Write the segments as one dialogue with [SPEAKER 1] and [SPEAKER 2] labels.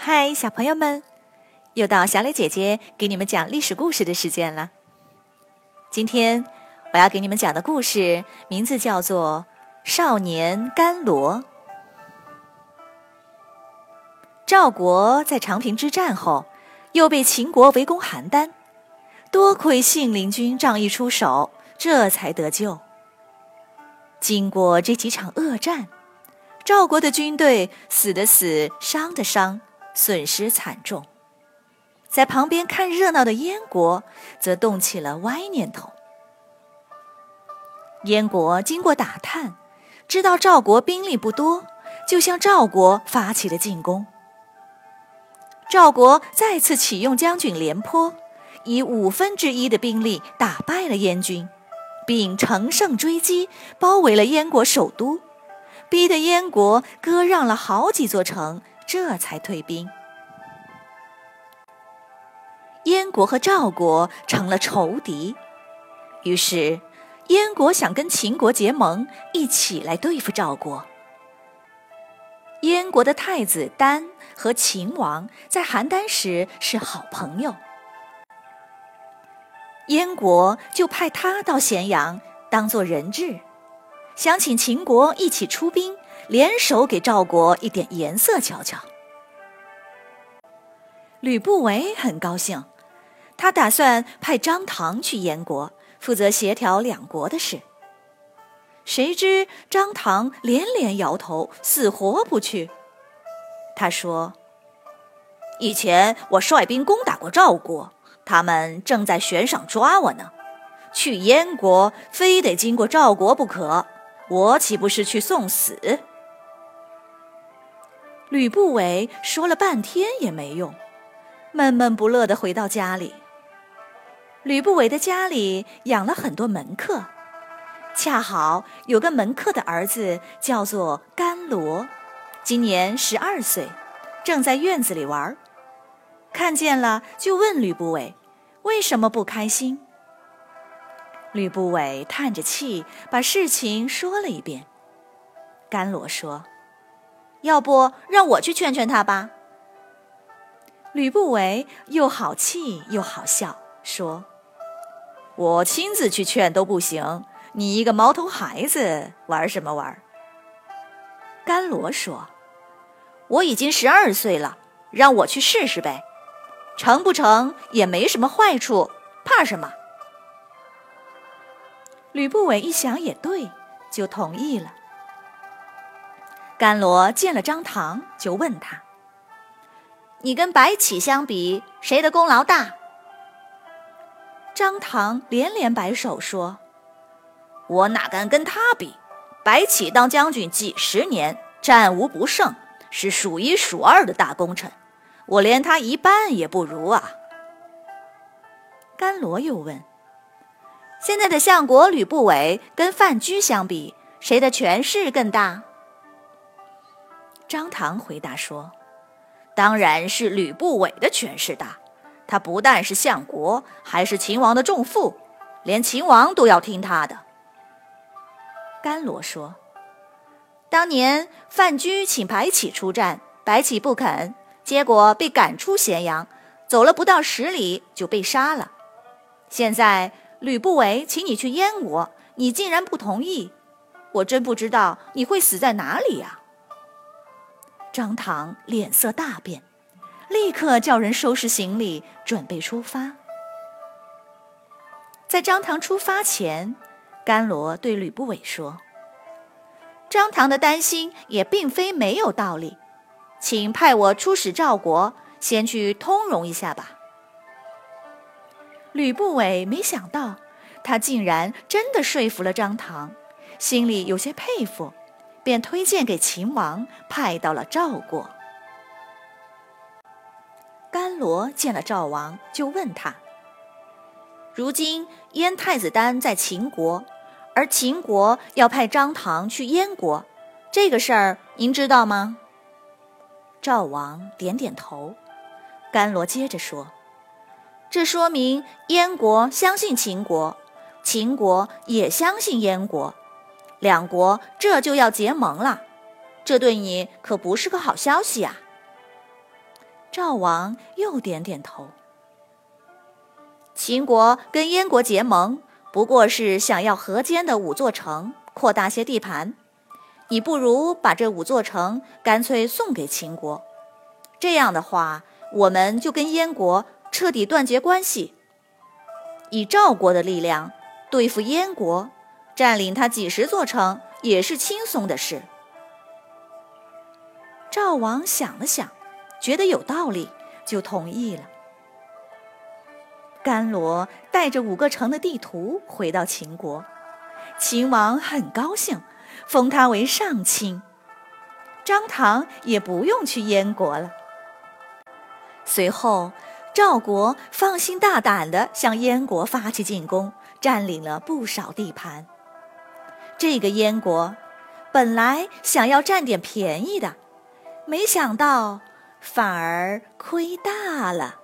[SPEAKER 1] 嗨，小朋友们，又到小磊姐姐给你们讲历史故事的时间了。今天我要给你们讲的故事名字叫做《少年甘罗》。赵国在长平之战后，又被秦国围攻邯郸，多亏信陵君仗义出手，这才得救。经过这几场恶战，赵国的军队死的死，伤的伤。损失惨重，在旁边看热闹的燕国则动起了歪念头。燕国经过打探，知道赵国兵力不多，就向赵国发起了进攻。赵国再次启用将军廉颇，以五分之一的兵力打败了燕军，并乘胜追击，包围了燕国首都，逼得燕国割让了好几座城。这才退兵。燕国和赵国成了仇敌，于是燕国想跟秦国结盟，一起来对付赵国。燕国的太子丹和秦王在邯郸时是好朋友，燕国就派他到咸阳当做人质，想请秦国一起出兵。联手给赵国一点颜色瞧瞧。吕不韦很高兴，他打算派张唐去燕国，负责协调两国的事。谁知张唐连连摇头，死活不去。他说：“以前我率兵攻打过赵国，他们正在悬赏抓我呢。去燕国非得经过赵国不可，我岂不是去送死？”吕不韦说了半天也没用，闷闷不乐地回到家里。吕不韦的家里养了很多门客，恰好有个门客的儿子叫做甘罗，今年十二岁，正在院子里玩儿，看见了就问吕不韦为什么不开心。吕不韦叹着气把事情说了一遍。甘罗说。要不让我去劝劝他吧。吕不韦又好气又好笑，说：“我亲自去劝都不行，你一个毛头孩子玩什么玩？”甘罗说：“我已经十二岁了，让我去试试呗，成不成也没什么坏处，怕什么？”吕不韦一想也对，就同意了。甘罗见了张唐，就问他：“你跟白起相比，谁的功劳大？”张唐连连摆手说：“我哪敢跟他比？白起当将军几十年，战无不胜，是数一数二的大功臣，我连他一半也不如啊。”甘罗又问：“现在的相国吕不韦跟范雎相比，谁的权势更大？”张唐回答说：“当然是吕不韦的权势大，他不但是相国，还是秦王的重父，连秦王都要听他的。”甘罗说：“当年范雎请白起出战，白起不肯，结果被赶出咸阳，走了不到十里就被杀了。现在吕不韦请你去燕国，你竟然不同意，我真不知道你会死在哪里呀！”张唐脸色大变，立刻叫人收拾行李，准备出发。在张唐出发前，甘罗对吕不韦说：“张唐的担心也并非没有道理，请派我出使赵国，先去通融一下吧。”吕不韦没想到，他竟然真的说服了张唐，心里有些佩服。便推荐给秦王，派到了赵国。甘罗见了赵王，就问他：“如今燕太子丹在秦国，而秦国要派张唐去燕国，这个事儿您知道吗？”赵王点点头。甘罗接着说：“这说明燕国相信秦国，秦国也相信燕国。”两国这就要结盟了，这对你可不是个好消息啊！赵王又点点头。秦国跟燕国结盟，不过是想要河间的五座城扩大些地盘。你不如把这五座城干脆送给秦国，这样的话，我们就跟燕国彻底断绝关系。以赵国的力量对付燕国，占领他几十座城也是轻松的事。赵王想了想，觉得有道理，就同意了。甘罗带着五个城的地图回到秦国，秦王很高兴。封他为上卿，张唐也不用去燕国了。随后，赵国放心大胆地向燕国发起进攻，占领了不少地盘。这个燕国本来想要占点便宜的，没想到反而亏大了。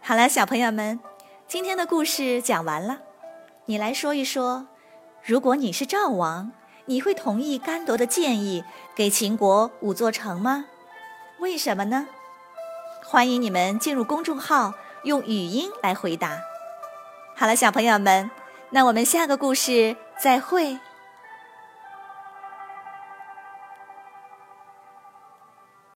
[SPEAKER 1] 好了，小朋友们，今天的故事讲完了。你来说一说，如果你是赵王，你会同意甘铎的建议，给秦国五座城吗？为什么呢？欢迎你们进入公众号，用语音来回答。好了，小朋友们，那我们下个故事再会。